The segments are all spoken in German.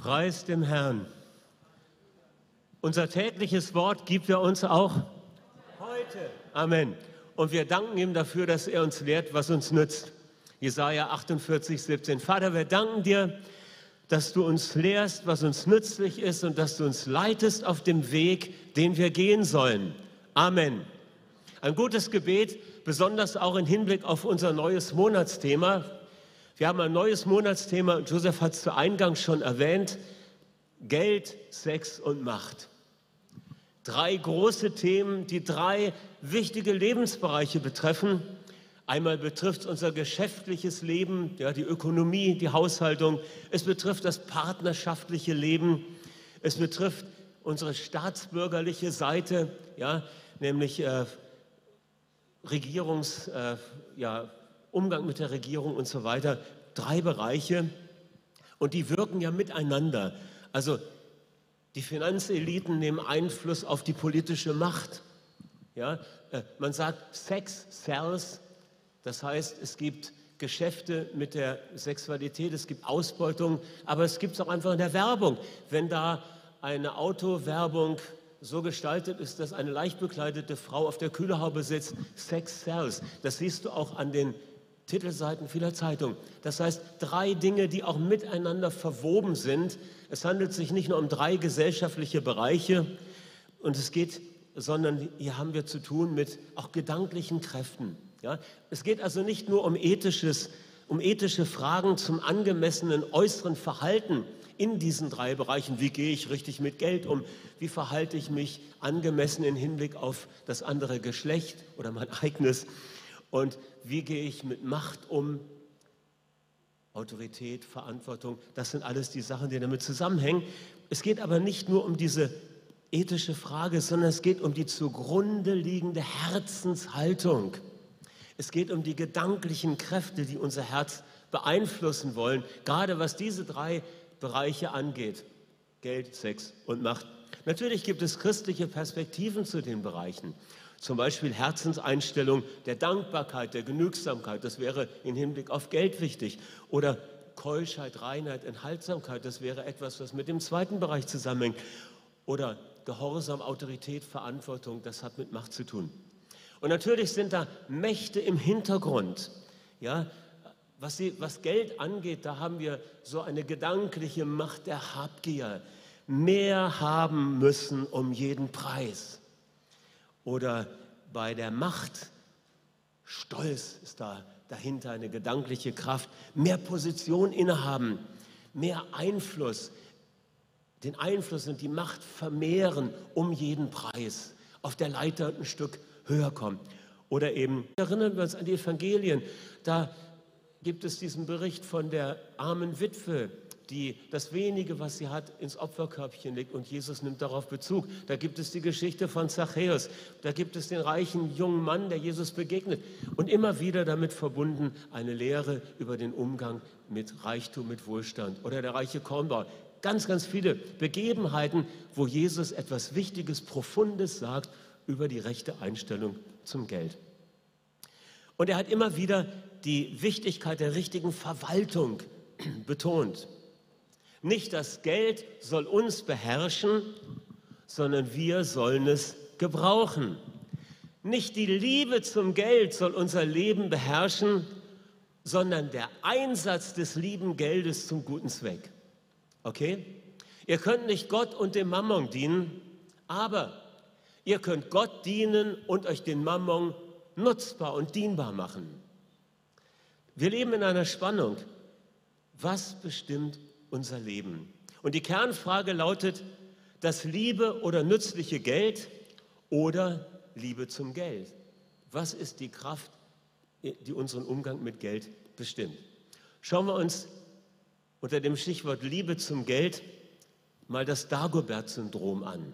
Preis dem Herrn. Unser tägliches Wort gibt er uns auch heute. Amen. Und wir danken ihm dafür, dass er uns lehrt, was uns nützt. Jesaja 48, 17. Vater, wir danken dir, dass du uns lehrst, was uns nützlich ist und dass du uns leitest auf dem Weg, den wir gehen sollen. Amen. Ein gutes Gebet, besonders auch im Hinblick auf unser neues Monatsthema. Wir haben ein neues Monatsthema, Joseph hat es zu Eingang schon erwähnt, Geld, Sex und Macht. Drei große Themen, die drei wichtige Lebensbereiche betreffen. Einmal betrifft es unser geschäftliches Leben, ja, die Ökonomie, die Haushaltung. Es betrifft das partnerschaftliche Leben. Es betrifft unsere staatsbürgerliche Seite, ja, nämlich äh, Regierungs, äh, ja, Umgang mit der Regierung und so weiter. Drei Bereiche und die wirken ja miteinander. Also die Finanzeliten nehmen Einfluss auf die politische Macht. Ja, äh, man sagt Sex sells, das heißt, es gibt Geschäfte mit der Sexualität, es gibt Ausbeutung, aber es gibt es auch einfach in der Werbung. Wenn da eine Autowerbung so gestaltet ist, dass eine leicht bekleidete Frau auf der Kühlerhaube sitzt, Sex sells. Das siehst du auch an den Titelseiten vieler Zeitungen. Das heißt, drei Dinge, die auch miteinander verwoben sind. Es handelt sich nicht nur um drei gesellschaftliche Bereiche und es geht, sondern hier haben wir zu tun mit auch gedanklichen Kräften. Ja? Es geht also nicht nur um, ethisches, um ethische Fragen zum angemessenen äußeren Verhalten in diesen drei Bereichen. Wie gehe ich richtig mit Geld um? Wie verhalte ich mich angemessen im Hinblick auf das andere Geschlecht oder mein eigenes? Und wie gehe ich mit Macht um? Autorität, Verantwortung, das sind alles die Sachen, die damit zusammenhängen. Es geht aber nicht nur um diese ethische Frage, sondern es geht um die zugrunde liegende Herzenshaltung. Es geht um die gedanklichen Kräfte, die unser Herz beeinflussen wollen, gerade was diese drei Bereiche angeht. Geld, Sex und Macht. Natürlich gibt es christliche Perspektiven zu den Bereichen. Zum Beispiel Herzenseinstellung der Dankbarkeit, der Genügsamkeit, das wäre im Hinblick auf Geld wichtig. Oder Keuschheit, Reinheit, Enthaltsamkeit, das wäre etwas, was mit dem zweiten Bereich zusammenhängt. Oder Gehorsam, Autorität, Verantwortung, das hat mit Macht zu tun. Und natürlich sind da Mächte im Hintergrund. Ja, was, sie, was Geld angeht, da haben wir so eine gedankliche Macht der Habgier. Mehr haben müssen um jeden Preis. Oder bei der Macht, Stolz ist da dahinter eine gedankliche Kraft. Mehr Position innehaben, mehr Einfluss, den Einfluss und die Macht vermehren um jeden Preis. Auf der Leiter ein Stück höher kommen. Oder eben erinnern wir uns an die Evangelien. Da gibt es diesen Bericht von der armen Witwe, die das wenige, was sie hat, ins Opferkörbchen legt und Jesus nimmt darauf Bezug. Da gibt es die Geschichte von Zachäus. Da gibt es den reichen jungen Mann, der Jesus begegnet. Und immer wieder damit verbunden eine Lehre über den Umgang mit Reichtum, mit Wohlstand. Oder der reiche Kornbauer. Ganz, ganz viele Begebenheiten, wo Jesus etwas Wichtiges, Profundes sagt über die rechte Einstellung zum Geld. Und er hat immer wieder die Wichtigkeit der richtigen Verwaltung betont. Nicht das Geld soll uns beherrschen, sondern wir sollen es gebrauchen. Nicht die Liebe zum Geld soll unser Leben beherrschen, sondern der Einsatz des lieben Geldes zum guten Zweck. Okay? Ihr könnt nicht Gott und dem Mammon dienen, aber Ihr könnt Gott dienen und euch den Mammon nutzbar und dienbar machen. Wir leben in einer Spannung. Was bestimmt unser Leben? Und die Kernfrage lautet, das Liebe oder nützliche Geld oder Liebe zum Geld? Was ist die Kraft, die unseren Umgang mit Geld bestimmt? Schauen wir uns unter dem Stichwort Liebe zum Geld mal das Dagobert-Syndrom an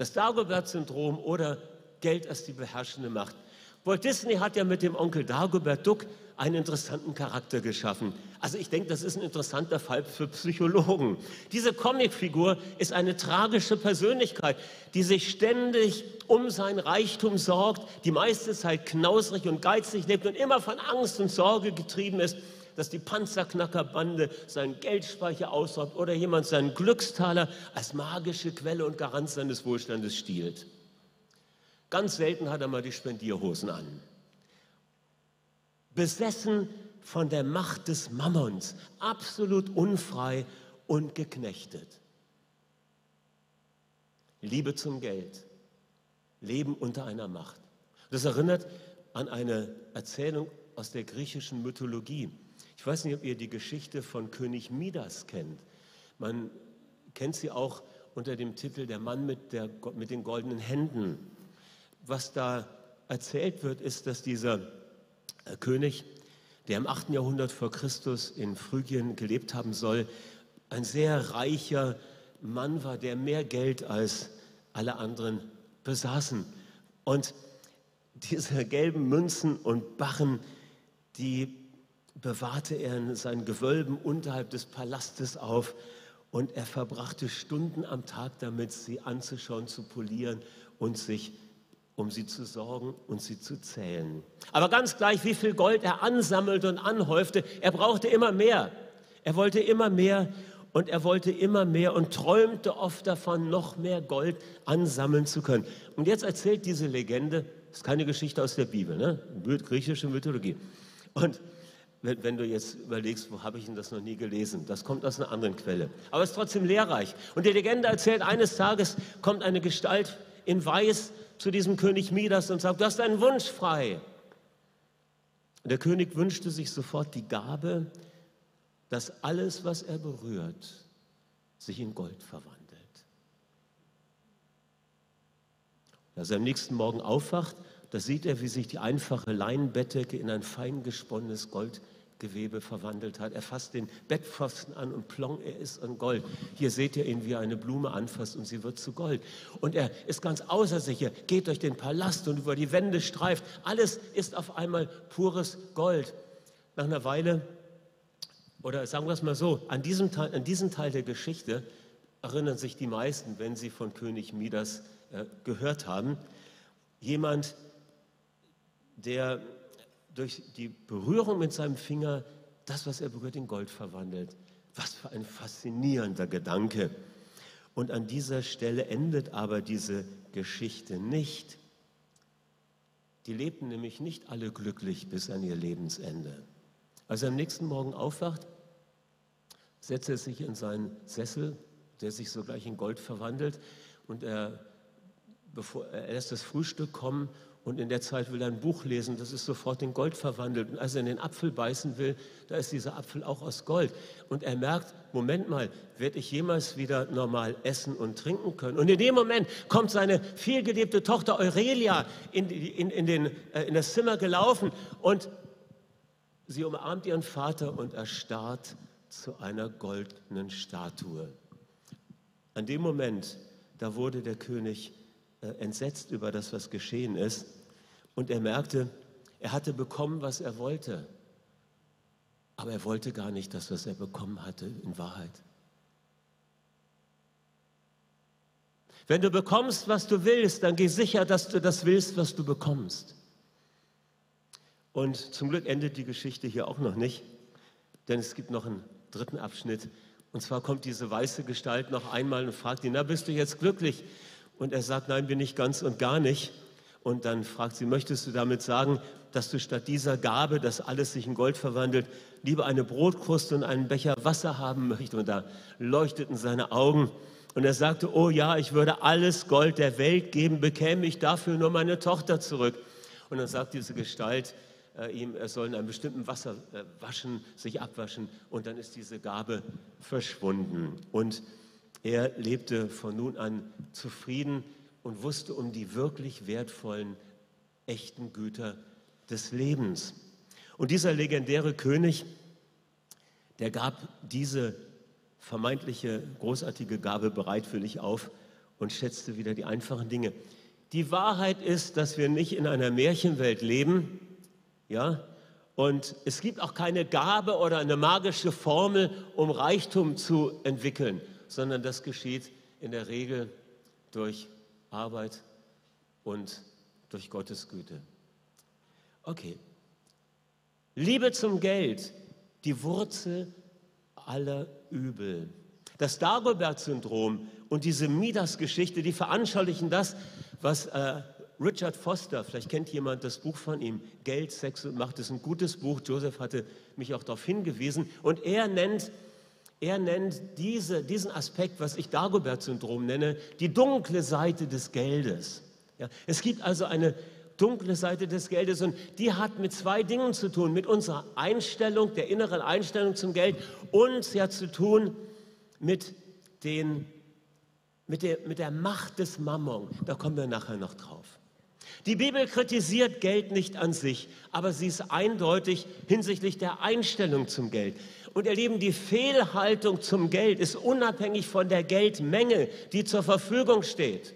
das Dagobert-Syndrom oder Geld als die beherrschende Macht. Walt Disney hat ja mit dem Onkel Dagobert Duck einen interessanten Charakter geschaffen. Also ich denke, das ist ein interessanter Fall für Psychologen. Diese Comicfigur ist eine tragische Persönlichkeit, die sich ständig um sein Reichtum sorgt, die meiste Zeit knausrig und geizig lebt und immer von Angst und Sorge getrieben ist. dass die Panzerknackerbande seinen Geldspeicher ausraubt oder jemand seinen Glückstaler als magische Quelle und Garant seines Wohlstandes stiehlt. Ganz selten hat er mal die Spendierhosen an. Besessen von der Macht des Mammons, absolut unfrei und geknechtet. Liebe zum Geld, Leben unter einer Macht. Das erinnert an eine Erzählung aus der griechischen Mythologie. Ich weiß nicht, ob ihr die Geschichte von König Midas kennt. Man kennt sie auch unter dem Titel Der Mann mit, der, mit den goldenen Händen. Was da erzählt wird, ist, dass dieser König, der im 8. Jahrhundert vor Christus in Phrygien gelebt haben soll, ein sehr reicher Mann war, der mehr Geld als alle anderen besaßen. Und diese gelben Münzen und Barren, die bewahrte er in seinen Gewölben unterhalb des Palastes auf und er verbrachte Stunden am Tag damit, sie anzuschauen, zu polieren und sich um sie zu sorgen und sie zu zählen. Aber ganz gleich, wie viel Gold er ansammelte und anhäufte, er brauchte immer mehr. Er wollte immer mehr und er wollte immer mehr und träumte oft davon, noch mehr Gold ansammeln zu können. Und jetzt erzählt diese Legende, das ist keine Geschichte aus der Bibel, ne? griechische Mythologie. Und wenn, wenn, du jetzt überlegst, wo habe ich denn das noch nie gelesen? Das kommt aus einer anderen Quelle. Aber es ist trotzdem lehrreich. Und die Legende erzählt, eines Tages kommt eine Gestalt in Weiß zu diesem König Midas und sagt, du hast einen Wunsch frei. Der König wünschte sich sofort die Gabe, dass alles, was er berührt, sich in Gold verwandelt. Als er am nächsten Morgen aufwacht, da sieht er, wie sich die einfache Leinenbettdecke in ein fein gesponnenes Goldgewebe verwandelt hat. Er fasst den Bettpfosten an und plong, er ist an Gold. Hier seht ihr ihn, wie er eine Blume anfasst und sie wird zu Gold. Und er ist ganz außer sich, er geht durch den Palast und über die Wände streift. Alles ist auf einmal pures Gold. Nach einer Weile, oder sagen wir es mal so, an diesem Teil, an diesen Teil der Geschichte erinnern sich die meisten, wenn sie von König Midas äh, gehört haben. Jemand, der durch die Berührung mit seinem Finger das, was er berührt, in Gold verwandelt. Was für ein faszinierender Gedanke. Und an dieser Stelle endet aber diese Geschichte nicht. Die lebten nämlich nicht alle glücklich bis an ihr Lebensende. Als er am nächsten Morgen aufwacht, setzt er sich in seinen Sessel, der sich sogleich in Gold verwandelt, und er, bevor, er lässt das Frühstück kommen und in der Zeit will er ein Buch lesen, das ist sofort in Gold verwandelt. Und als er in den Apfel beißen will, da ist dieser Apfel auch aus Gold. Und er merkt, Moment mal, werde ich jemals wieder normal essen und trinken können? Und in dem Moment kommt seine vielgeliebte Tochter Aurelia in, in, in, den, äh, in das Zimmer gelaufen und sie umarmt ihren Vater und erstarrt zu einer goldenen Statue. An dem Moment, da wurde der König entsetzt über das, was geschehen ist. Und er merkte, er hatte bekommen, was er wollte. Aber er wollte gar nicht das, was er bekommen hatte, in Wahrheit. Wenn du bekommst, was du willst, dann geh sicher, dass du das willst, was du bekommst. Und zum Glück endet die Geschichte hier auch noch nicht, denn es gibt noch einen dritten Abschnitt. Und zwar kommt diese weiße Gestalt noch einmal und fragt ihn, na bist du jetzt glücklich? Und er sagt, nein, bin ich ganz und gar nicht. Und dann fragt sie, möchtest du damit sagen, dass du statt dieser Gabe, dass alles sich in Gold verwandelt, lieber eine Brotkruste und einen Becher Wasser haben möchtest? Und da leuchteten seine Augen. Und er sagte, oh ja, ich würde alles Gold der Welt geben, bekäme ich dafür nur meine Tochter zurück. Und dann sagt diese Gestalt äh, ihm, er soll in einem bestimmten Wasser äh, waschen, sich abwaschen. Und dann ist diese Gabe verschwunden. Und er lebte von nun an zufrieden und wusste um die wirklich wertvollen, echten Güter des Lebens. Und dieser legendäre König, der gab diese vermeintliche großartige Gabe bereitwillig auf und schätzte wieder die einfachen Dinge. Die Wahrheit ist, dass wir nicht in einer Märchenwelt leben, ja, und es gibt auch keine Gabe oder eine magische Formel, um Reichtum zu entwickeln, sondern das geschieht in der Regel durch Arbeit und durch Gottes Güte. Okay. Liebe zum Geld die Wurzel aller Übel. Das Dagobert-Syndrom und diese Midas-Geschichte, die veranschaulichen das, was äh, Richard Foster, vielleicht kennt jemand das Buch von ihm, Geld, Sex und Macht, ist ein gutes Buch. Joseph hatte mich auch darauf hingewiesen. Und er nennt, er nennt diese, diesen Aspekt, was ich Dagobert-Syndrom nenne, die dunkle Seite des Geldes. Ja, es gibt also eine dunkle Seite des Geldes und die hat mit zwei Dingen zu tun, mit unserer Einstellung, der inneren Einstellung zum Geld und hat zu tun mit, den, mit, der, mit der Macht des Mammon. Da kommen wir nachher noch drauf. Die Bibel kritisiert Geld nicht an sich, aber sie ist eindeutig hinsichtlich der Einstellung zum Geld. Und ihr Lieben, die Fehlhaltung zum Geld ist unabhängig von der Geldmenge, die zur Verfügung steht.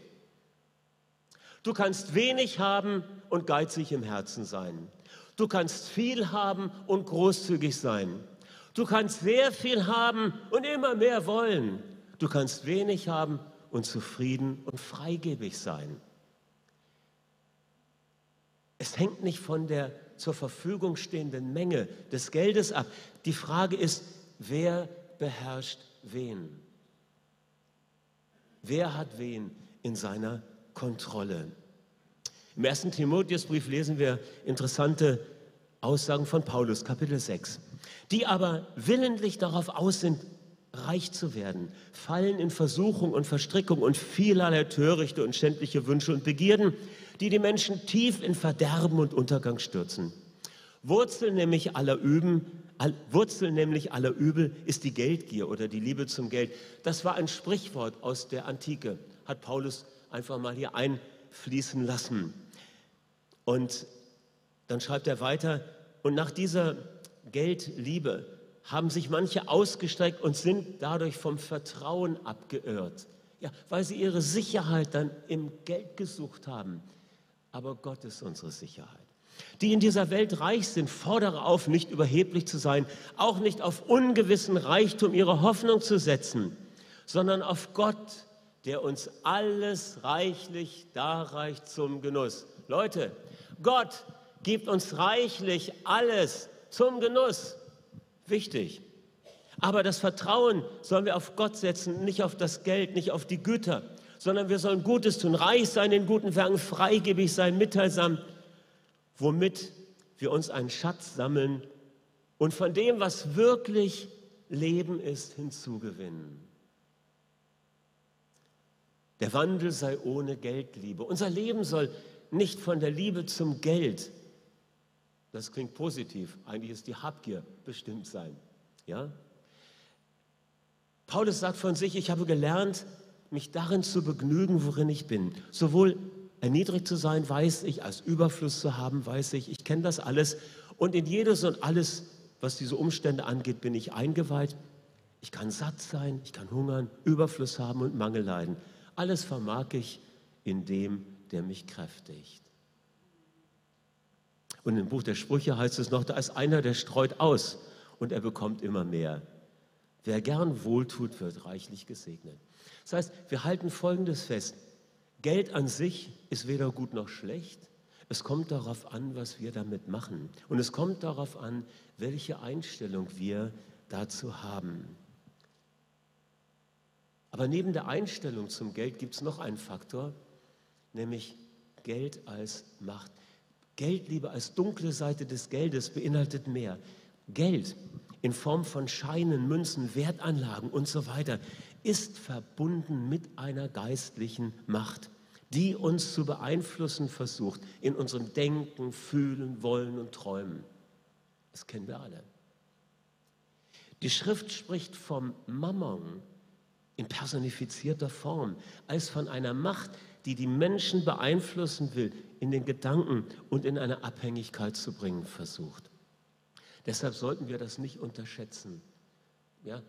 Du kannst wenig haben und geizig im Herzen sein. Du kannst viel haben und großzügig sein. Du kannst sehr viel haben und immer mehr wollen. Du kannst wenig haben und zufrieden und freigebig sein. Es hängt nicht von der zur Verfügung stehenden Menge des Geldes ab. Die Frage ist, wer beherrscht wen? Wer hat wen in seiner Kontrolle? Im ersten Timotheusbrief lesen wir interessante Aussagen von Paulus, Kapitel 6. Die aber willentlich darauf aus sind, reich zu werden, fallen in Versuchung und Verstrickung und vielerlei törichte und schändliche Wünsche und Begierden, die die Menschen tief in Verderben und Untergang stürzen. Wurzel nämlich aller Üben, Wurzel nämlich aller Übel ist die Geldgier oder die Liebe zum Geld. Das war ein Sprichwort aus der Antike, hat Paulus einfach mal hier einfließen lassen. Und dann schreibt er weiter, und nach dieser Geldliebe haben sich manche ausgestreckt und sind dadurch vom Vertrauen abgeirrt. Ja, weil sie ihre Sicherheit dann im Geld gesucht haben. Aber Gott ist unsere Sicherheit. Die in dieser Welt reich sind, fordere auf, nicht überheblich zu sein, auch nicht auf ungewissen Reichtum ihre Hoffnung zu setzen, sondern auf Gott, der uns alles reichlich darreicht zum Genuss. Leute, Gott gibt uns reichlich alles zum Genuss. Wichtig. Aber das Vertrauen sollen wir auf Gott setzen, nicht auf das Geld, nicht auf die Güter, sondern wir sollen Gutes tun, reich sein in guten Werken, freigebig sein, mitteilsam, womit wir uns einen Schatz sammeln und von dem, was wirklich Leben ist, hinzugewinnen. Der Wandel sei ohne Geldliebe. Unser Leben soll nicht von der Liebe zum Geld, das klingt positiv, eigentlich ist die Habgier bestimmt sein. Ja? Paulus sagt von sich, ich habe gelernt, mich darin zu begnügen, worin ich bin. Sowohl erniedrigt zu sein, weiß ich, als Überfluss zu haben, weiß ich, ich kenne das alles. Und in jedes und alles, was diese Umstände angeht, bin ich eingeweiht. Ich kann satt sein, ich kann hungern, Überfluss haben und Mangel leiden. Alles vermag ich in dem, der mich kräftigt. Und im Buch der Sprüche heißt es noch, da ist einer, der streut aus und er bekommt immer mehr. Wer gern wohltut, wird reichlich gesegnet. Das heißt, wir halten Folgendes fest. Geld an sich ist weder gut noch schlecht. Es kommt darauf an, was wir damit machen. Und es kommt darauf an, welche Einstellung wir dazu haben. Aber neben der Einstellung zum Geld gibt es noch einen Faktor, nämlich Geld als Macht. Geldliebe als dunkle Seite des Geldes beinhaltet mehr. Geld in Form von Scheinen, Münzen, Wertanlagen und so weiter ist verbunden mit einer geistlichen Macht, die uns zu beeinflussen versucht in unserem Denken, Fühlen, Wollen und Träumen. Das kennen wir alle. Die Schrift spricht vom Mammon in personifizierter Form als von einer Macht, die die Menschen beeinflussen will, in den Gedanken und in eine Abhängigkeit zu bringen versucht. Deshalb sollten wir das nicht unterschätzen. Ja?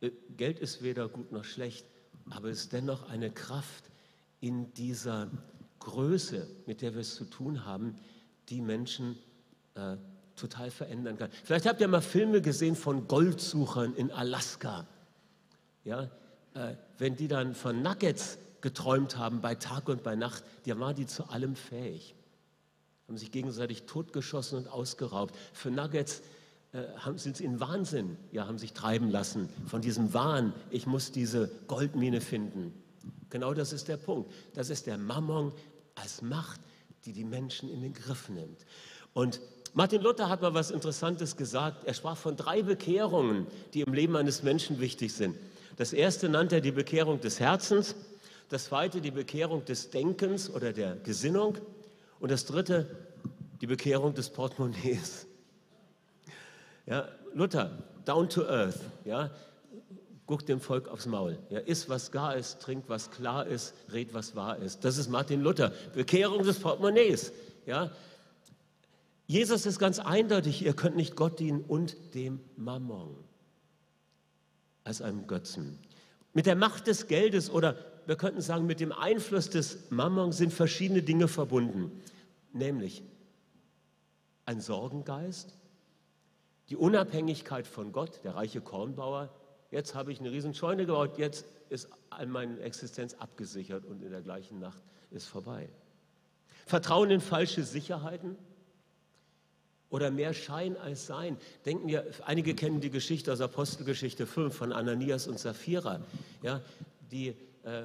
Äh, Geld ist weder gut noch schlecht, aber es ist dennoch eine Kraft in dieser Größe, mit der wir es zu tun haben, die Menschen äh, total verändern kann. Vielleicht habt ihr mal Filme gesehen von Goldsuchern in Alaska. Ja, äh, wenn die dann von Nuggets geträumt haben bei Tag und bei Nacht, die waren die zu allem fähig. Haben sich gegenseitig totgeschossen und ausgeraubt. Für Nuggets haben, sind sie in Wahnsinn, ja, haben sich treiben lassen von diesem Wahn, ich muss diese Goldmine finden. Genau das ist der Punkt. Das ist der Mammon als Macht, die die Menschen in den Griff nimmt. Und Martin Luther hat mal was Interessantes gesagt. Er sprach von drei Bekehrungen, die im Leben eines Menschen wichtig sind. Das erste nannte er die Bekehrung des Herzens, das zweite die Bekehrung des Denkens oder der Gesinnung und das dritte die Bekehrung des Portemonnaies. Ja, Luther, down to earth, ja, guckt dem Volk aufs Maul. Ja, isst, was gar ist, trinkt, was klar ist, red, was wahr ist. Das ist Martin Luther. Bekehrung des Portemonnaies. Ja. Jesus ist ganz eindeutig, ihr könnt nicht Gott dienen und dem Mammon als einem Götzen. Mit der Macht des Geldes oder wir könnten sagen, mit dem Einfluss des Mammon sind verschiedene Dinge verbunden. Nämlich ein Sorgengeist, die Unabhängigkeit von Gott, der reiche Kornbauer, jetzt habe ich eine riesen Scheune gebaut, jetzt ist meine Existenz abgesichert und in der gleichen Nacht ist vorbei. Vertrauen in falsche Sicherheiten oder mehr Schein als Sein. Denken wir, einige kennen die Geschichte aus Apostelgeschichte 5 von Ananias und Sapphira, ja, die äh,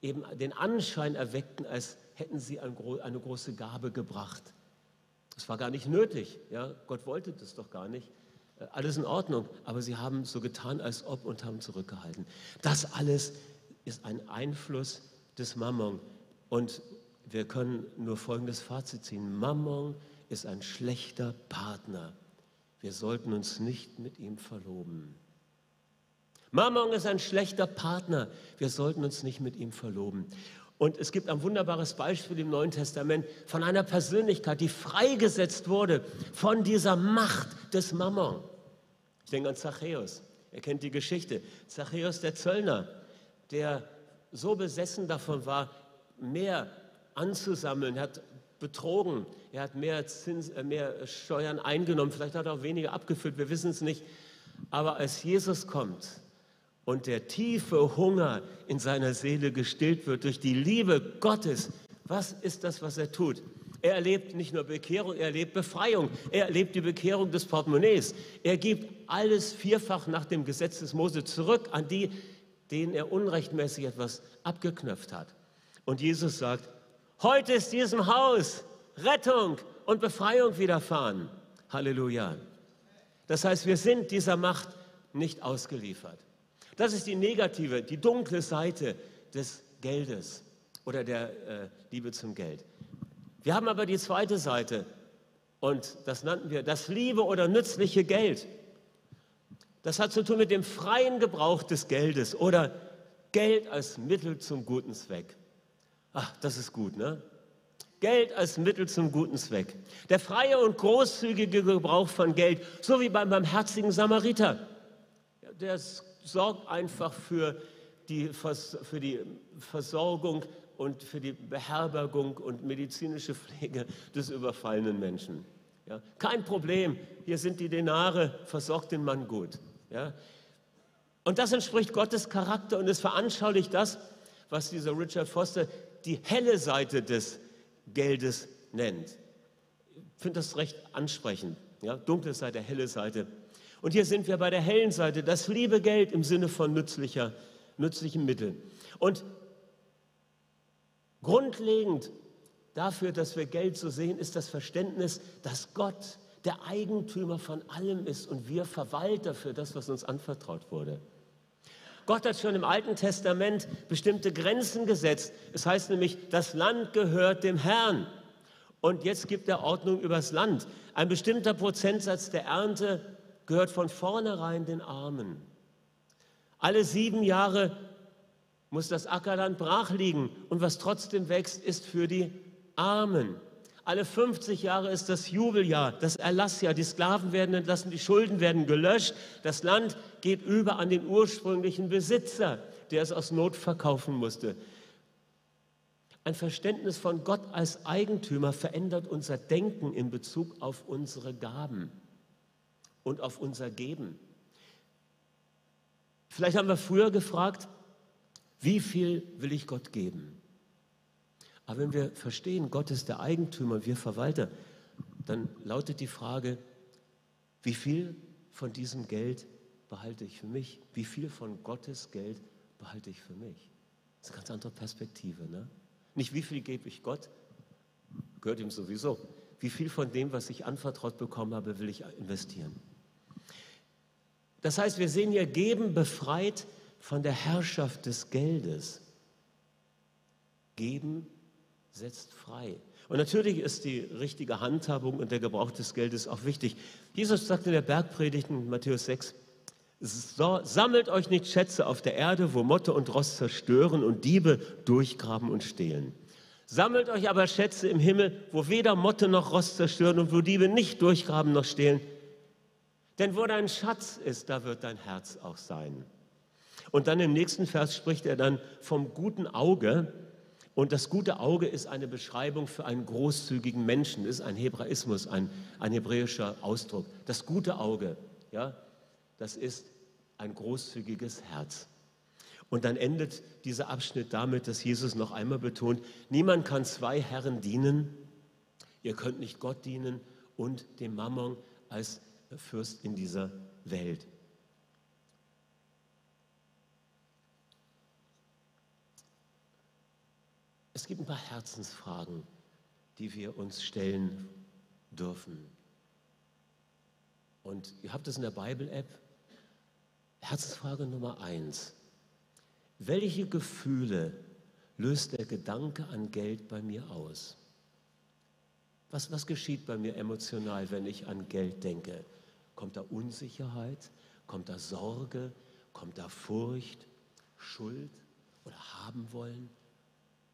eben den Anschein erweckten, als hätten sie eine große Gabe gebracht. Das war gar nicht nötig. Ja? Gott wollte das doch gar nicht. Äh, alles in Ordnung, aber sie haben so getan, als ob und haben zurückgehalten. Das alles ist ein Einfluss des Mammon. Und wir können nur folgendes Fazit ziehen. Mammon ist ein schlechter Partner. Wir sollten uns nicht mit ihm verloben. Mammon ist ein schlechter Partner. Wir sollten uns nicht mit ihm verloben. Und es gibt ein wunderbares Beispiel im Neuen Testament von einer Persönlichkeit, die freigesetzt wurde von dieser Macht des Mammon. Ich denke an Zachäus. Ihr kennt die Geschichte. Zachäus, der Zöllner, der so besessen davon war, mehr anzusammeln, er hat betrogen, er hat mehr, Zins, äh, mehr Steuern eingenommen, vielleicht hat er auch weniger abgeführt, wir wissen es nicht. Aber als Jesus kommt, und der tiefe Hunger in seiner Seele gestillt wird durch die Liebe Gottes, was ist das, was er tut? Er erlebt nicht nur Bekehrung, er erlebt Befreiung. Er erlebt die Bekehrung des Portemonnaies. Er gibt alles vierfach nach dem Gesetz des Mose zurück an die, denen er unrechtmäßig etwas abgeknöpft hat. Und Jesus sagt, heute ist diesem Haus Rettung und Befreiung widerfahren. Halleluja. Das heißt, wir sind dieser Macht nicht ausgeliefert. Das ist die negative, die dunkle Seite des Geldes oder der äh, Liebe zum Geld. Wir haben aber die zweite Seite und das nannten wir das liebe oder nützliche Geld. Das hat zu tun mit dem freien Gebrauch des Geldes oder Geld als Mittel zum guten Zweck. Ach, das ist gut, ne? Geld als Mittel zum guten Zweck. Der freie und großzügige Gebrauch von Geld, so wie beim barmherzigen Samariter. Der ist sorgt einfach für die, für die Versorgung und für die Beherbergung und medizinische Pflege des überfallenen Menschen. Ja, kein Problem, hier sind die Denare, versorgt den Mann gut. Ja. Und das entspricht Gottes Charakter und es veranschaulicht das, was dieser Richard Foster die helle Seite des Geldes nennt. Ich finde das recht ansprechend. Ja, dunkle Seite, helle Seite. Und hier sind wir bei der hellen Seite, das liebe Geld im Sinne von nützlicher, nützlichen Mitteln. Und grundlegend dafür, dass wir Geld so sehen, ist das Verständnis, dass Gott der Eigentümer von allem ist und wir Verwalter für das, was uns anvertraut wurde. Gott hat schon im Alten Testament bestimmte Grenzen gesetzt. Es heißt nämlich, das Land gehört dem Herrn. Und jetzt gibt er Ordnung übers Land. Ein bestimmter Prozentsatz der Ernte gehört von vornherein den Armen. Alle sieben Jahre muss das Ackerland brach liegen und was trotzdem wächst, ist für die Armen. Alle 50 Jahre ist das Jubeljahr, das Erlassjahr. Die Sklaven werden entlassen, die Schulden werden gelöscht. Das Land geht über an den ursprünglichen Besitzer, der es aus Not verkaufen musste. Ein Verständnis von Gott als Eigentümer verändert unser Denken in Bezug auf unsere Gaben und auf unser Geben. Vielleicht haben wir früher gefragt, wie viel will ich Gott geben? Aber wenn wir verstehen, Gott ist der Eigentümer, wir Verwalter, dann lautet die Frage, Wie viel von diesem Geld behalte ich für mich? Wie viel von Gottes Geld behalte ich für mich? Das ist eine ganz andere Perspektive. Ne? Nicht wie viel gebe ich Gott, gehört ihm sowieso. Wie viel von dem, was ich anvertraut bekommen habe, will ich investieren? Das heißt, wir sehen hier Geben befreit von der Herrschaft des Geldes. Geben setzt frei. Und natürlich ist die richtige Handhabung und der Gebrauch des Geldes auch wichtig. Jesus sagt in der Bergpredigt in Matthäus 6, so, sammelt euch nicht Schätze auf der Erde, wo Motte und Rost zerstören und Diebe durchgraben und stehlen. Sammelt euch aber Schätze im Himmel, wo weder Motte noch Rost zerstören und wo Diebe nicht durchgraben noch stehlen. Denn wo dein Schatz ist, da wird dein Herz auch sein. Und dann im nächsten Vers spricht er dann vom guten Auge. Und das gute Auge ist eine Beschreibung für einen großzügigen Menschen, ist ein Hebraismus, ein, ein hebräischer Ausdruck. Das gute Auge, ja, das ist ein großzügiges Herz. Und dann endet dieser Abschnitt damit, dass Jesus noch einmal betont, niemand kann zwei Herren dienen. Ihr könnt nicht Gott dienen und dem Mammon als Fürst in dieser Welt. Es gibt ein paar Herzensfragen, die wir uns stellen dürfen. Und ihr habt es in der Bible-App. Herzensfrage Nummer eins. Welche Gefühle löst der Gedanke an Geld bei mir aus? Was, was geschieht bei mir emotional, wenn ich an Geld denke? Kommt da Unsicherheit? Kommt da Sorge? Kommt da Furcht? Schuld oder haben wollen?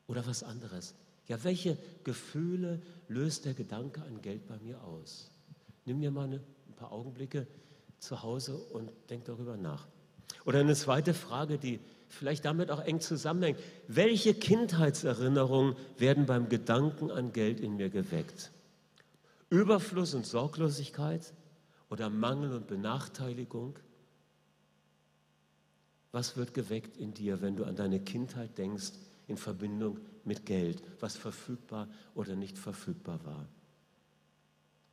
Oder was anderes? Ja, welche Gefühle löst der Gedanke an Geld bei mir aus? Nimm dir mal eine, ein paar Augenblicke zu Hause und denk darüber nach. Oder eine zweite Frage, die vielleicht damit auch eng zusammenhängt. Welche Kindheitserinnerungen werden beim Gedanken an Geld in mir geweckt? Überfluss und Sorglosigkeit oder Mangel und Benachteiligung? Was wird geweckt in dir, wenn du an deine Kindheit denkst in Verbindung mit Geld, was verfügbar oder nicht verfügbar war.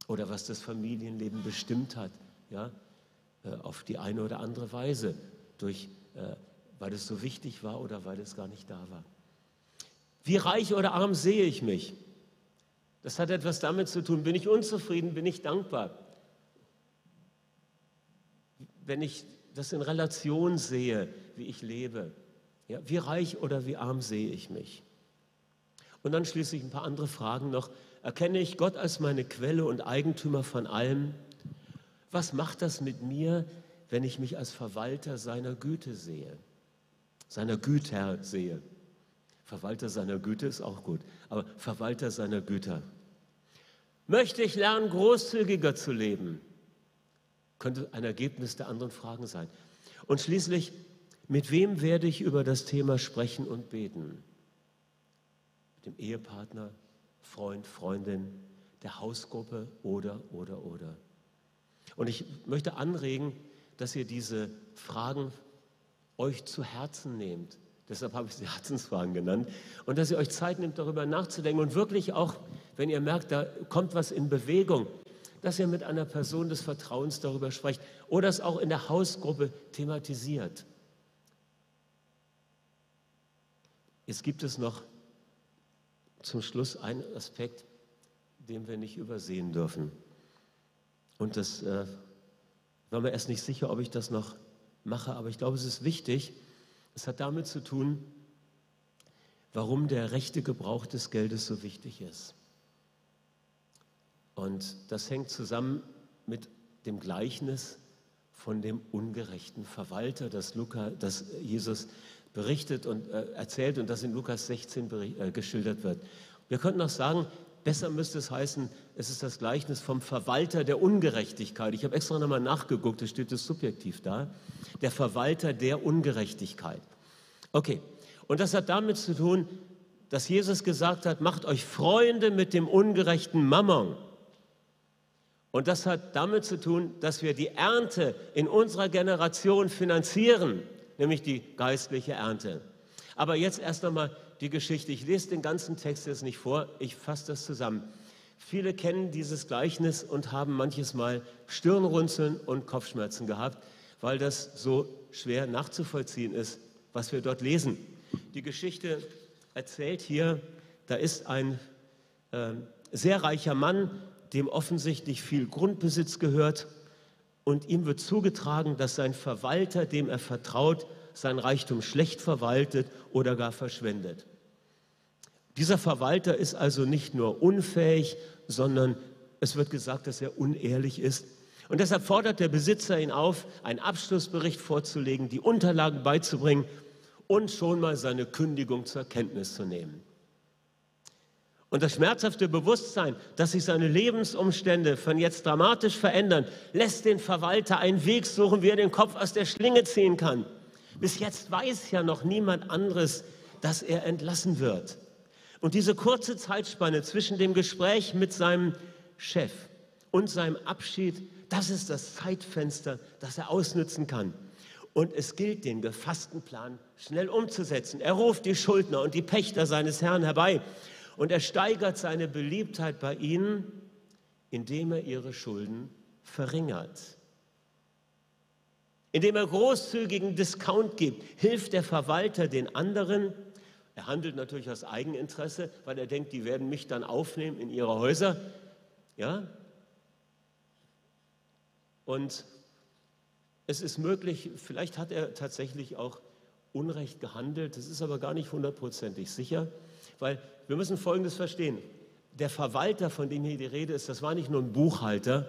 Oder was das Familienleben bestimmt hat, ja, äh, auf die eine oder andere Weise, durch, äh, weil es so wichtig war oder weil es gar nicht da war. Wie reich oder arm sehe ich mich? Das hat etwas damit zu tun, bin ich unzufrieden, bin ich dankbar. Wenn ich das in Relation sehe, wie ich lebe, ja, wie reich oder wie arm sehe ich mich? Und dann schließlich ein paar andere Fragen noch. Erkenne ich Gott als meine Quelle und Eigentümer von allem? Was macht das mit mir, wenn ich mich als Verwalter seiner Güte sehe? Seiner Güter sehe. Verwalter seiner Güte ist auch gut, aber Verwalter seiner Güter. Möchte ich lernen, großzügiger zu leben? Könnte ein Ergebnis der anderen Fragen sein. Und schließlich, mit wem werde ich über das Thema sprechen und beten? Mit dem Ehepartner, Freund, Freundin, der Hausgruppe oder, oder, oder. Und ich möchte anregen, dass ihr diese Fragen euch zu Herzen nehmt. Deshalb habe ich sie Herzensfragen genannt. Und dass ihr euch Zeit nehmt, darüber nachzudenken und wirklich auch, wenn ihr merkt, da kommt was in Bewegung, dass ihr mit einer Person des Vertrauens darüber sprecht oder es auch in der Hausgruppe thematisiert. Jetzt gibt es noch zum Schluss einen Aspekt, den wir nicht übersehen dürfen. Und das äh, war mir erst nicht sicher, ob ich das noch mache, aber ich glaube, es ist wichtig. Es hat damit zu tun, warum der rechte Gebrauch des Geldes so wichtig ist. Und das hängt zusammen mit dem Gleichnis von dem ungerechten Verwalter, das, Luca, das Jesus berichtet und äh, erzählt und das in Lukas 16 äh, geschildert wird. Wir könnten auch sagen, besser müsste es heißen, es ist das Gleichnis vom Verwalter der Ungerechtigkeit. Ich habe extra nochmal nachgeguckt, es steht es subjektiv da. Der Verwalter der Ungerechtigkeit. Okay, und das hat damit zu tun, dass Jesus gesagt hat, macht euch Freunde mit dem ungerechten Mammon. Und das hat damit zu tun, dass wir die Ernte in unserer Generation finanzieren nämlich die geistliche Ernte. Aber jetzt erst einmal die Geschichte. Ich lese den ganzen Text jetzt nicht vor, ich fasse das zusammen. Viele kennen dieses Gleichnis und haben manches Mal Stirnrunzeln und Kopfschmerzen gehabt, weil das so schwer nachzuvollziehen ist, was wir dort lesen. Die Geschichte erzählt hier, da ist ein äh, sehr reicher Mann, dem offensichtlich viel Grundbesitz gehört und ihm wird zugetragen, dass sein Verwalter, dem er vertraut, sein Reichtum schlecht verwaltet oder gar verschwendet. Dieser Verwalter ist also nicht nur unfähig, sondern es wird gesagt, dass er unehrlich ist. Und deshalb fordert der Besitzer ihn auf, einen Abschlussbericht vorzulegen, die Unterlagen beizubringen und schon mal seine Kündigung zur Kenntnis zu nehmen. Und das schmerzhafte Bewusstsein, dass sich seine Lebensumstände von jetzt dramatisch verändern, lässt den Verwalter einen Weg suchen, wie er den Kopf aus der Schlinge ziehen kann. Bis jetzt weiß ja noch niemand anderes, dass er entlassen wird. Und diese kurze Zeitspanne zwischen dem Gespräch mit seinem Chef und seinem Abschied, das ist das Zeitfenster, das er ausnutzen kann. Und es gilt, den gefassten Plan schnell umzusetzen. Er ruft die Schuldner und die Pächter seines Herrn herbei und er steigert seine Beliebtheit bei ihnen, indem er ihre Schulden verringert. Indem er großzügigen Discount gibt, hilft der Verwalter den anderen. Er handelt natürlich aus Eigeninteresse, weil er denkt, die werden mich dann aufnehmen in ihre Häuser. Ja? Und es ist möglich, vielleicht hat er tatsächlich auch Unrecht gehandelt, das ist aber gar nicht hundertprozentig sicher, weil wir müssen Folgendes verstehen. Der Verwalter, von dem hier die Rede ist, das war nicht nur ein Buchhalter,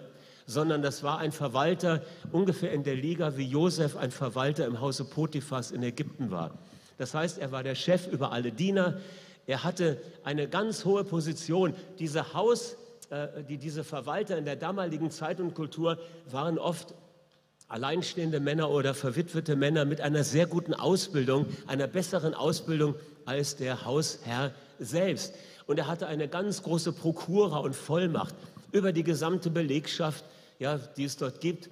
sondern das war ein Verwalter ungefähr in der Liga, wie Josef ein Verwalter im Hause Potiphas in Ägypten war. Das heißt, er war der Chef über alle Diener. Er hatte eine ganz hohe Position. Diese Haus, äh, die, diese Verwalter in der damaligen Zeit und Kultur waren oft alleinstehende Männer oder verwitwete Männer mit einer sehr guten Ausbildung, einer besseren Ausbildung als der Hausherr selbst. Und er hatte eine ganz große Prokura und Vollmacht über die gesamte Belegschaft, ja, die es dort gibt.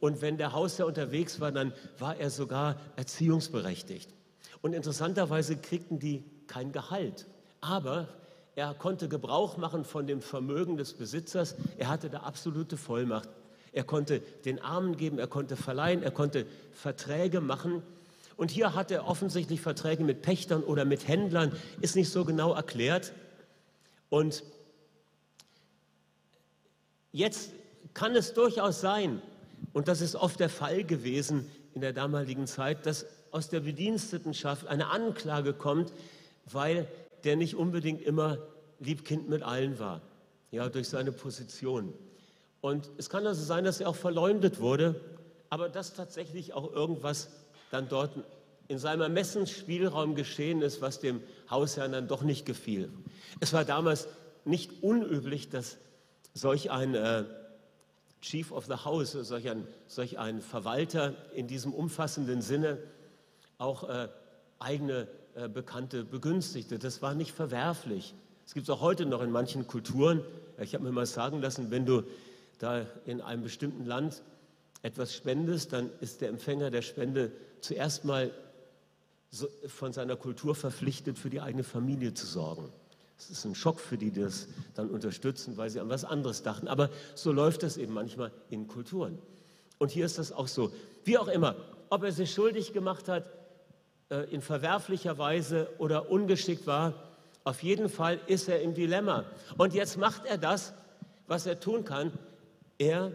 Und wenn der Hausherr unterwegs war, dann war er sogar erziehungsberechtigt. Und interessanterweise kriegten die kein Gehalt. Aber er konnte Gebrauch machen von dem Vermögen des Besitzers. Er hatte da absolute Vollmacht. Er konnte den Armen geben, er konnte verleihen, er konnte Verträge machen. Und hier hat er offensichtlich Verträge mit Pächtern oder mit Händlern, ist nicht so genau erklärt. Und jetzt kann es durchaus sein, und das ist oft der Fall gewesen in der damaligen Zeit, dass aus der Bedienstetenschaft eine Anklage kommt, weil der nicht unbedingt immer Liebkind mit allen war, ja, durch seine Position. Und es kann also sein, dass er auch verleumdet wurde, aber dass tatsächlich auch irgendwas dann dort in seinem Ermessensspielraum geschehen ist, was dem Hausherrn dann doch nicht gefiel. Es war damals nicht unüblich, dass solch ein äh, Chief of the House, solch ein, solch ein Verwalter in diesem umfassenden Sinne auch äh, eigene äh, Bekannte begünstigte. Das war nicht verwerflich. Es gibt es auch heute noch in manchen Kulturen. Ich habe mir mal sagen lassen, wenn du da in einem bestimmten Land etwas spendest, dann ist der Empfänger der Spende zuerst mal von seiner Kultur verpflichtet, für die eigene Familie zu sorgen. Es ist ein Schock für die, die das dann unterstützen, weil sie an was anderes dachten. Aber so läuft das eben manchmal in Kulturen. Und hier ist das auch so. Wie auch immer, ob er sich schuldig gemacht hat, äh, in verwerflicher Weise oder ungeschickt war, auf jeden Fall ist er im Dilemma. Und jetzt macht er das, was er tun kann. Er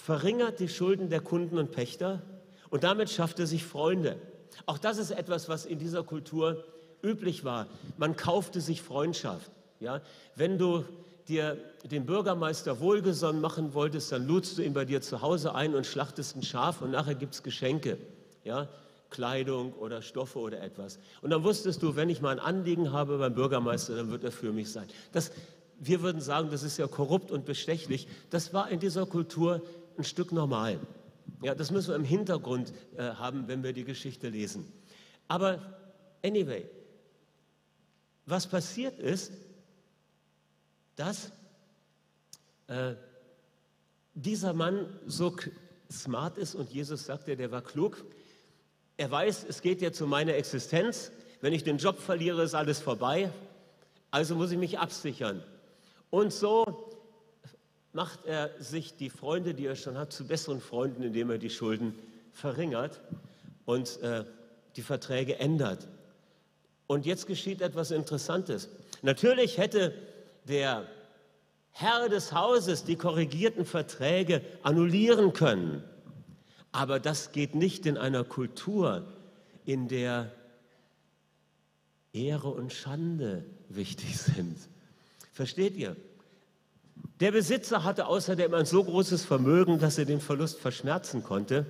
verringert die Schulden der Kunden und Pächter und damit schafft er sich Freunde. Auch das ist etwas, was in dieser Kultur üblich war. Man kaufte sich Freundschaft. Ja? Wenn du dir den Bürgermeister wohlgesonnen machen wolltest, dann ludst du ihn bei dir zu Hause ein und schlachtest ein Schaf und nachher gibt es Geschenke. Ja? Kleidung oder Stoffe oder etwas. Und dann wusstest du, wenn ich mal ein Anliegen habe beim Bürgermeister, dann wird er für mich sein. Das, wir würden sagen, das ist ja korrupt und bestechlich. Das war in dieser Kultur ein Stück normal. Ja, das müssen wir im Hintergrund äh, haben, wenn wir die Geschichte lesen. Aber anyway, was passiert ist, dass äh, dieser Mann so smart ist und Jesus sagte, der war klug. Er weiß, es geht jetzt um meine Existenz. Wenn ich den Job verliere, ist alles vorbei. Also muss ich mich absichern. Und so macht er sich die Freunde, die er schon hat, zu besseren Freunden, indem er die Schulden verringert und äh, die Verträge ändert. Und jetzt geschieht etwas Interessantes. Natürlich hätte der Herr des Hauses die korrigierten Verträge annullieren können. Aber das geht nicht in einer Kultur, in der Ehre und Schande wichtig sind. Versteht ihr? Der Besitzer hatte außerdem ein so großes Vermögen, dass er den Verlust verschmerzen konnte.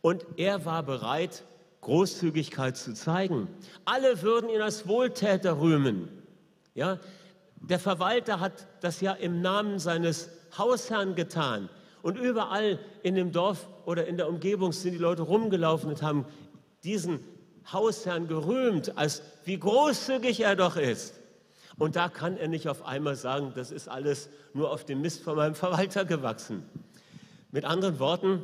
Und er war bereit, Großzügigkeit zu zeigen. Alle würden ihn als Wohltäter rühmen. Ja, der Verwalter hat das ja im Namen seines Hausherrn getan. Und überall in dem Dorf oder in der Umgebung sind die Leute rumgelaufen und haben diesen Hausherrn gerühmt, als wie großzügig er doch ist. Und da kann er nicht auf einmal sagen, das ist alles nur auf dem Mist von meinem Verwalter gewachsen. Mit anderen Worten,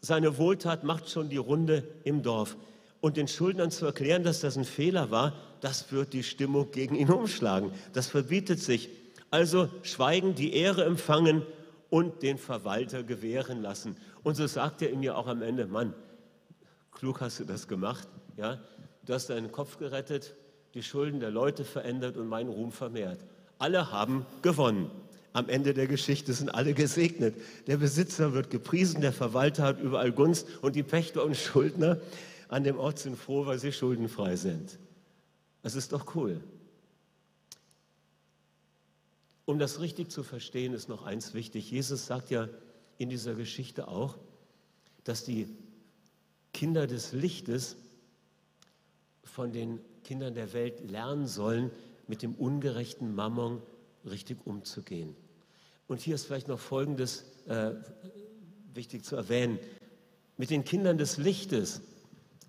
seine Wohltat macht schon die Runde im Dorf. Und den Schuldnern zu erklären, dass das ein Fehler war, das wird die Stimmung gegen ihn umschlagen. Das verbietet sich. Also schweigen, die Ehre empfangen und den Verwalter gewähren lassen. Und so sagt er ihm ja auch am Ende, Mann, klug hast du das gemacht. Ja? Du hast deinen Kopf gerettet, die Schulden der Leute verändert und meinen Ruhm vermehrt. Alle haben gewonnen. Am Ende der Geschichte sind alle gesegnet. Der Besitzer wird gepriesen, der Verwalter hat überall Gunst und die Pächter und Schuldner an dem Ort sind froh, weil sie schuldenfrei sind. Das ist doch cool. Um das richtig zu verstehen, ist noch eins wichtig. Jesus sagt ja in dieser Geschichte auch, dass die Kinder des Lichtes von den Kindern der Welt lernen sollen, mit dem ungerechten Mammon richtig umzugehen. Und hier ist vielleicht noch Folgendes äh, wichtig zu erwähnen. Mit den Kindern des Lichtes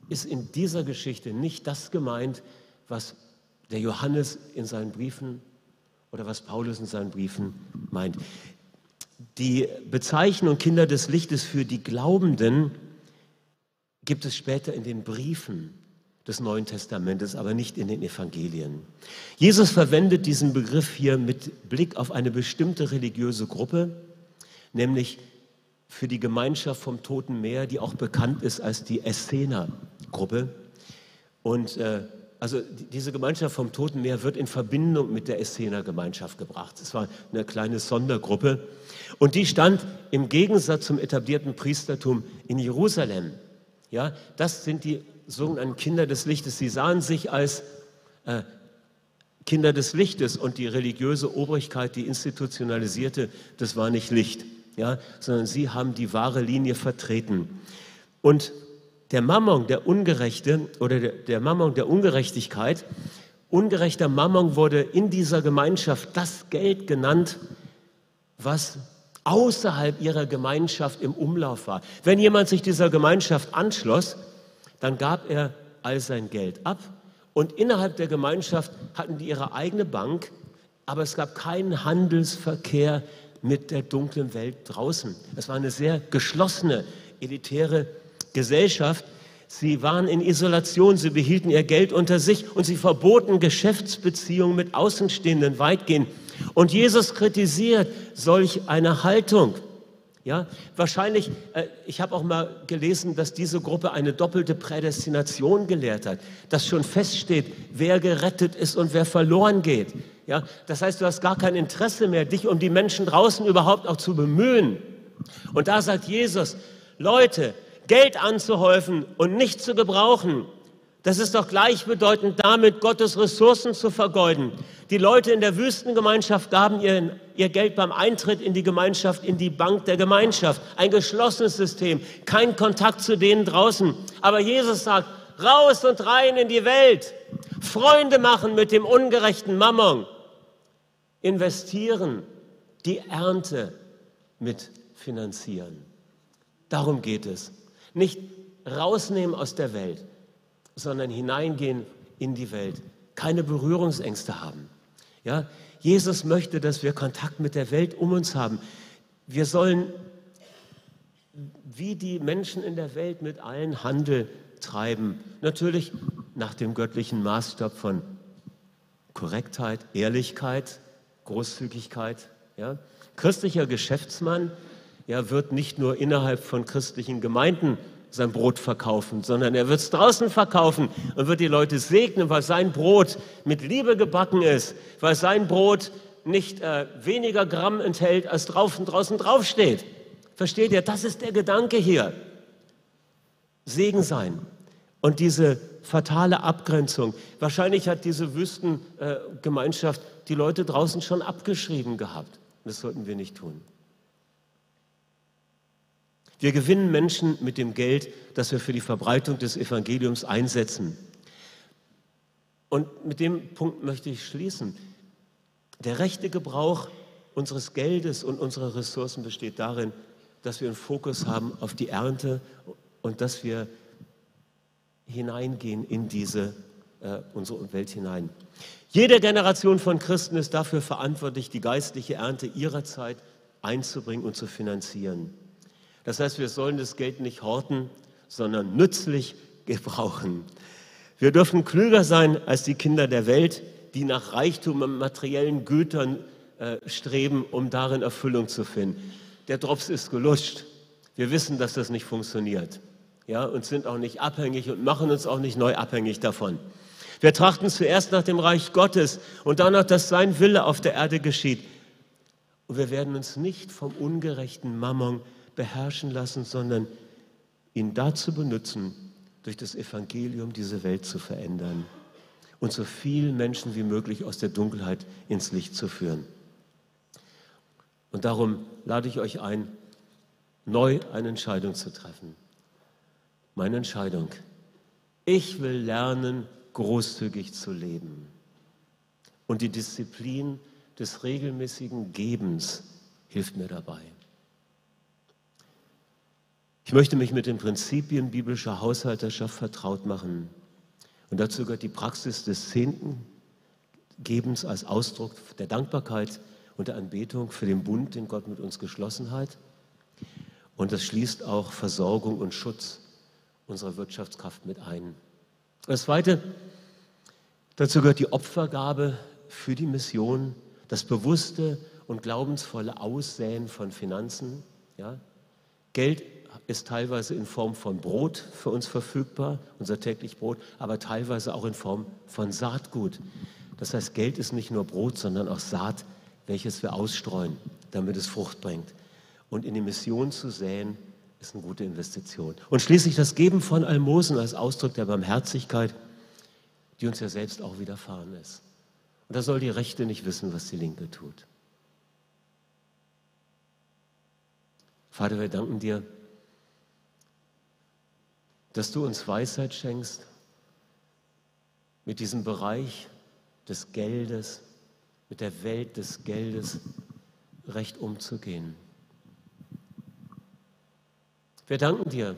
ist in dieser Geschichte nicht das gemeint, was der Johannes in seinen Briefen oder was Paulus in seinen Briefen meint. Die Bezeichnung Kinder des Lichtes für die Glaubenden gibt es später in den Briefen des Neuen Testamentes, aber nicht in den Evangelien. Jesus verwendet diesen Begriff hier mit Blick auf eine bestimmte religiöse Gruppe, nämlich für die Gemeinschaft vom Toten Meer, die auch bekannt ist als die Essener-Gruppe. Und äh, also diese Gemeinschaft vom Toten Meer wird in Verbindung mit der Essener Gemeinschaft gebracht. Es war eine kleine Sondergruppe und die stand im Gegensatz zum etablierten Priestertum in Jerusalem. Ja, das sind die sogenannten Kinder des Lichtes. Sie sahen sich als äh, Kinder des Lichtes und die religiöse Obrigkeit, die institutionalisierte, das war nicht Licht, ja, sondern sie haben die wahre Linie vertreten. Und der Mammon, der Ungerechte oder der, der Mammon der Ungerechtigkeit, ungerechter Mammon wurde in dieser Gemeinschaft das Geld genannt, was außerhalb ihrer Gemeinschaft im Umlauf war. Wenn jemand sich dieser Gemeinschaft anschloss, dann gab er all sein Geld ab und innerhalb der Gemeinschaft hatten die ihre eigene Bank, aber es gab keinen Handelsverkehr mit der dunklen Welt draußen. Es war eine sehr geschlossene, elitäre Gesellschaft. Sie waren in Isolation, sie behielten ihr Geld unter sich und sie verboten Geschäftsbeziehungen mit Außenstehenden weitgehend. Und Jesus kritisiert solch eine Haltung. Ja, wahrscheinlich, äh, ich habe auch mal gelesen, dass diese Gruppe eine doppelte Prädestination gelehrt hat, dass schon feststeht, wer gerettet ist und wer verloren geht. Ja, das heißt, du hast gar kein Interesse mehr, dich um die Menschen draußen überhaupt auch zu bemühen. Und da sagt Jesus, Leute, Geld anzuhäufen und nicht zu gebrauchen, das ist doch gleichbedeutend damit, Gottes Ressourcen zu vergeuden. Die Leute in der Wüstengemeinschaft gaben ihr, ihr Geld beim Eintritt in die Gemeinschaft, in die Bank der Gemeinschaft. Ein geschlossenes System, kein Kontakt zu denen draußen. Aber Jesus sagt, raus und rein in die Welt. Freunde machen mit dem ungerechten Mammon. Investieren, die Ernte mitfinanzieren. Darum geht es. Nicht rausnehmen aus der Welt, sondern hineingehen in die Welt. Keine Berührungsängste haben. Ja? Jesus möchte, dass wir Kontakt mit der Welt um uns haben. Wir sollen wie die Menschen in der Welt mit allen Handel treiben. Natürlich nach dem göttlichen Maßstab von Korrektheit, Ehrlichkeit, Großzügigkeit. Ja? Christlicher Geschäftsmann ja, wird nicht nur innerhalb von christlichen Gemeinden sein Brot verkaufen, sondern er wird es draußen verkaufen und wird die Leute segnen, weil sein Brot mit Liebe gebacken ist, weil sein Brot nicht äh, weniger Gramm enthält, als draußen, draußen draufsteht. Versteht ihr? Das ist der Gedanke hier. Segen sein. Und diese fatale Abgrenzung. Wahrscheinlich hat diese Wüstengemeinschaft äh, die Leute draußen schon abgeschrieben gehabt. Das sollten wir nicht tun. Wir gewinnen Menschen mit dem Geld, das wir für die Verbreitung des Evangeliums einsetzen. Und mit dem Punkt möchte ich schließen. Der rechte Gebrauch unseres Geldes und unserer Ressourcen besteht darin, dass wir einen Fokus haben auf die Ernte und dass wir hineingehen in diese äh, unsere Welt hinein. Jede Generation von Christen ist dafür verantwortlich, die geistliche Ernte ihrer Zeit einzubringen und zu finanzieren. Das heißt, wir sollen das Geld nicht horten, sondern nützlich gebrauchen. Wir dürfen klüger sein als die Kinder der Welt, die nach Reichtum und materiellen Gütern äh, streben, um darin Erfüllung zu finden. Der Drops ist geluscht. Wir wissen, dass das nicht funktioniert. Ja, und sind auch nicht abhängig und machen uns auch nicht neu abhängig davon. Wir trachten zuerst nach dem Reich Gottes und danach, dass sein Wille auf der Erde geschieht. Und wir werden uns nicht vom ungerechten Mammon beherrschen lassen, sondern ihn dazu benutzen, durch das Evangelium diese Welt zu verändern und so viele Menschen wie möglich aus der Dunkelheit ins Licht zu führen. Und darum lade ich euch ein, neu eine Entscheidung zu treffen. Meine Entscheidung. Ich will lernen, großzügig zu leben. Und die Disziplin des regelmäßigen Gebens hilft mir dabei. Ich möchte mich mit den Prinzipien biblischer Haushalterschaft vertraut machen. Und dazu gehört die Praxis des zehnten Gebens als Ausdruck der Dankbarkeit und der Anbetung für den Bund, den Gott mit uns geschlossen hat. Und das schließt auch Versorgung und Schutz unserer Wirtschaftskraft mit ein. Das Zweite, dazu gehört die Opfergabe für die Mission, das bewusste und glaubensvolle Aussäen von Finanzen. Ja? Geld ist teilweise in Form von Brot für uns verfügbar, unser täglich Brot, aber teilweise auch in Form von Saatgut. Das heißt, Geld ist nicht nur Brot, sondern auch Saat, welches wir ausstreuen, damit es Frucht bringt. Und in die Mission zu säen, ist eine gute Investition. Und schließlich das Geben von Almosen als Ausdruck der Barmherzigkeit, die uns ja selbst auch widerfahren ist. Und da soll die Rechte nicht wissen, was die Linke tut. Vater, wir danken dir dass du uns Weisheit schenkst, mit diesem Bereich des Geldes, mit der Welt des Geldes recht umzugehen. Wir danken dir,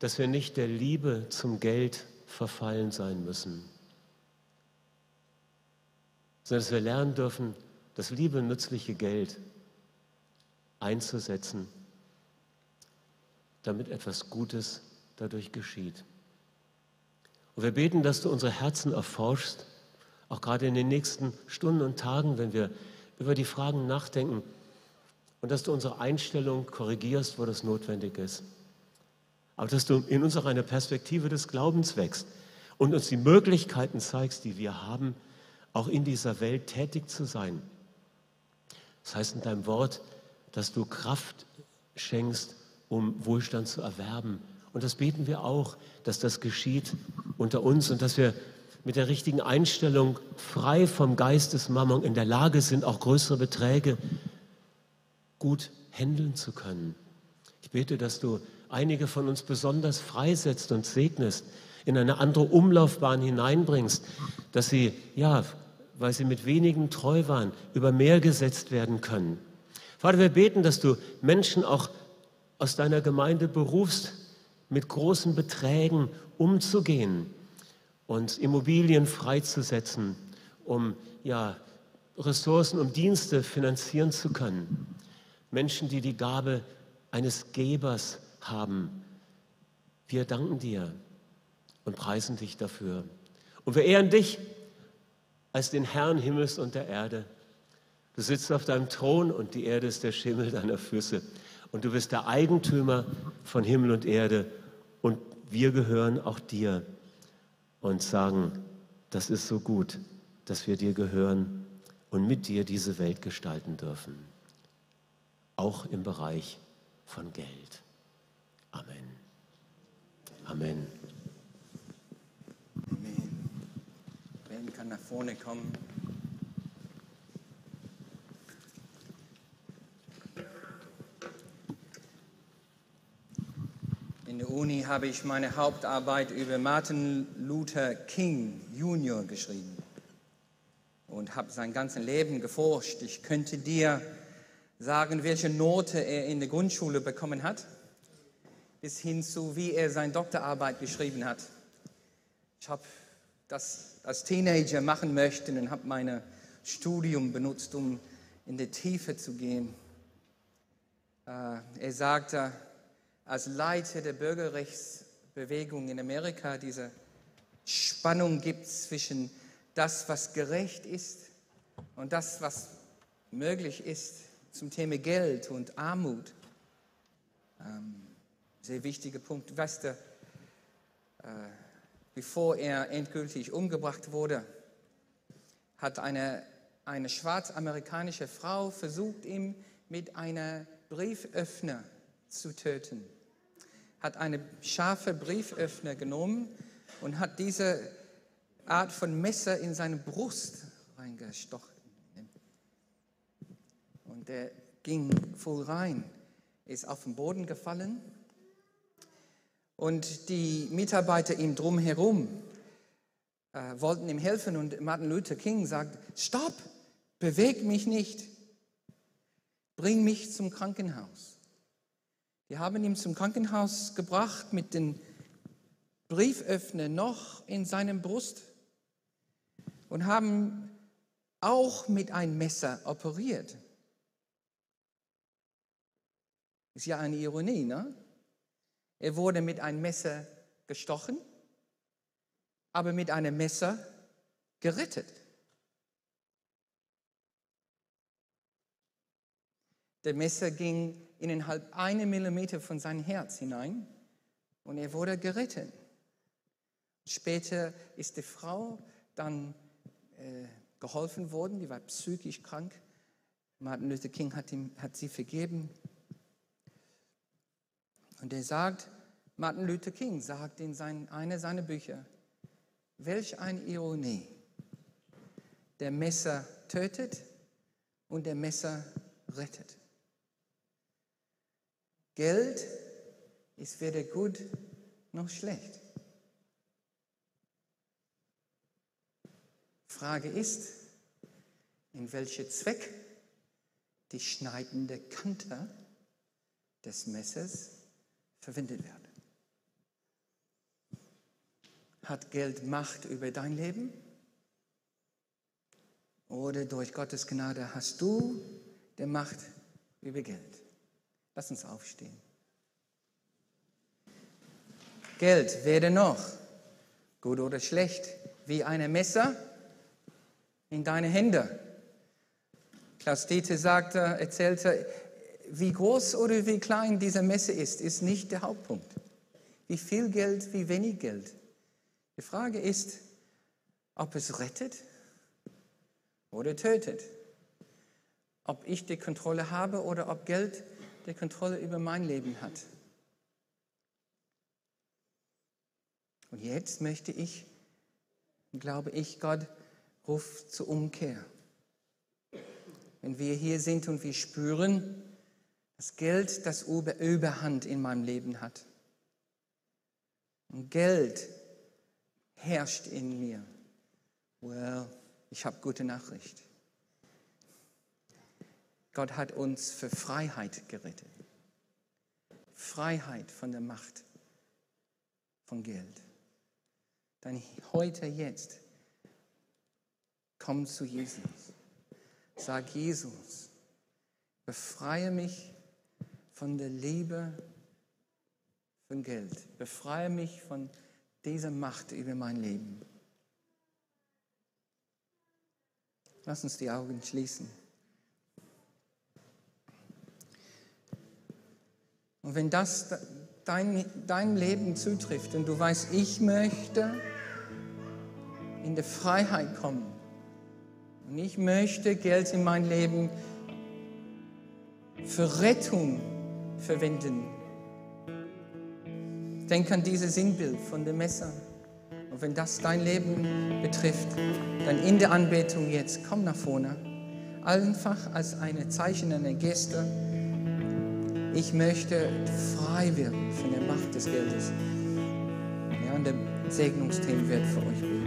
dass wir nicht der Liebe zum Geld verfallen sein müssen, sondern dass wir lernen dürfen, das liebe, nützliche Geld einzusetzen damit etwas Gutes dadurch geschieht. Und wir beten, dass du unsere Herzen erforschst, auch gerade in den nächsten Stunden und Tagen, wenn wir über die Fragen nachdenken und dass du unsere Einstellung korrigierst, wo das notwendig ist. Aber dass du in uns auch eine Perspektive des Glaubens wächst und uns die Möglichkeiten zeigst, die wir haben, auch in dieser Welt tätig zu sein. Das heißt in deinem Wort, dass du Kraft schenkst, um Wohlstand zu erwerben. Und das beten wir auch, dass das geschieht unter uns und dass wir mit der richtigen Einstellung frei vom Geist des Mammon in der Lage sind, auch größere Beträge gut handeln zu können. Ich bete, dass du einige von uns besonders freisetzt und segnest, in eine andere Umlaufbahn hineinbringst, dass sie, ja, weil sie mit wenigen treu waren, über mehr gesetzt werden können. Vater, wir beten, dass du Menschen auch aus deiner Gemeinde berufst, mit großen Beträgen umzugehen und Immobilien freizusetzen, um ja, Ressourcen und Dienste finanzieren zu können. Menschen, die die Gabe eines Gebers haben. Wir danken dir und preisen dich dafür. Und wir ehren dich als den Herrn Himmels und der Erde. Du sitzt auf deinem Thron und die Erde ist der Schimmel deiner Füße. Und du bist der Eigentümer von Himmel und Erde. Und wir gehören auch dir und sagen, das ist so gut, dass wir dir gehören und mit dir diese Welt gestalten dürfen. Auch im Bereich von Geld. Amen. Amen. Amen. Ben kann nach vorne kommen. In der Uni habe ich meine Hauptarbeit über Martin Luther King Jr. geschrieben und habe sein ganzes Leben geforscht. Ich könnte dir sagen, welche Note er in der Grundschule bekommen hat, bis hin zu, wie er seine Doktorarbeit geschrieben hat. Ich habe das als Teenager machen möchten und habe mein Studium benutzt, um in die Tiefe zu gehen. Äh, er sagte, als Leiter der Bürgerrechtsbewegung in Amerika diese Spannung gibt zwischen das, was gerecht ist und das, was möglich ist zum Thema Geld und Armut. Ähm, sehr wichtiger Punkt. Weißt du, äh, bevor er endgültig umgebracht wurde, hat eine, eine schwarzamerikanische Frau versucht, ihn mit einer Brieföffner zu töten hat eine scharfe Brieföffner genommen und hat diese Art von Messer in seine Brust reingestochen. Und er ging voll rein, ist auf den Boden gefallen und die Mitarbeiter ihm drumherum äh, wollten ihm helfen und Martin Luther King sagt, stopp, beweg mich nicht, bring mich zum Krankenhaus. Die haben ihn zum Krankenhaus gebracht mit den Brieföffner noch in seinem Brust und haben auch mit einem Messer operiert. Ist ja eine Ironie, ne? Er wurde mit einem Messer gestochen, aber mit einem Messer gerettet. Der Messer ging innerhalb einer Millimeter von seinem Herz hinein und er wurde gerettet. Später ist die Frau dann äh, geholfen worden, die war psychisch krank. Martin Luther King hat, ihm, hat sie vergeben. Und er sagt, Martin Luther King sagt in sein, einer seiner Bücher, welch eine Ironie. Der Messer tötet und der Messer rettet. Geld ist weder gut noch schlecht. Frage ist, in welchem Zweck die schneidende Kante des Messers verwendet wird. Hat Geld Macht über dein Leben? Oder durch Gottes Gnade hast du die Macht über Geld? Lass uns aufstehen. Geld werde noch, gut oder schlecht, wie ein Messer in deine Hände. Klaus Dieter sagte, erzählte, wie groß oder wie klein dieser Messer ist, ist nicht der Hauptpunkt. Wie viel Geld, wie wenig Geld. Die Frage ist, ob es rettet oder tötet. Ob ich die Kontrolle habe oder ob Geld der Kontrolle über mein Leben hat. Und jetzt möchte ich, glaube ich, Gott ruft zur Umkehr. Wenn wir hier sind und wir spüren, dass Geld das Überhand in meinem Leben hat. Und Geld herrscht in mir. Well, ich habe gute Nachricht. Gott hat uns für Freiheit gerettet. Freiheit von der Macht von Geld. Dann heute, jetzt, komm zu Jesus. Sag Jesus, befreie mich von der Liebe von Geld. Befreie mich von dieser Macht über mein Leben. Lass uns die Augen schließen. Und wenn das dein, dein Leben zutrifft und du weißt, ich möchte in der Freiheit kommen und ich möchte Geld in mein Leben für Rettung verwenden. Denk an dieses Sinnbild von dem Messer. Und wenn das dein Leben betrifft, dann in der Anbetung jetzt, komm nach vorne. Einfach als ein Zeichen, eine Geste. Ich möchte frei werden von der Macht des Geldes. Ja, und der Segnungsteam wird für euch beten.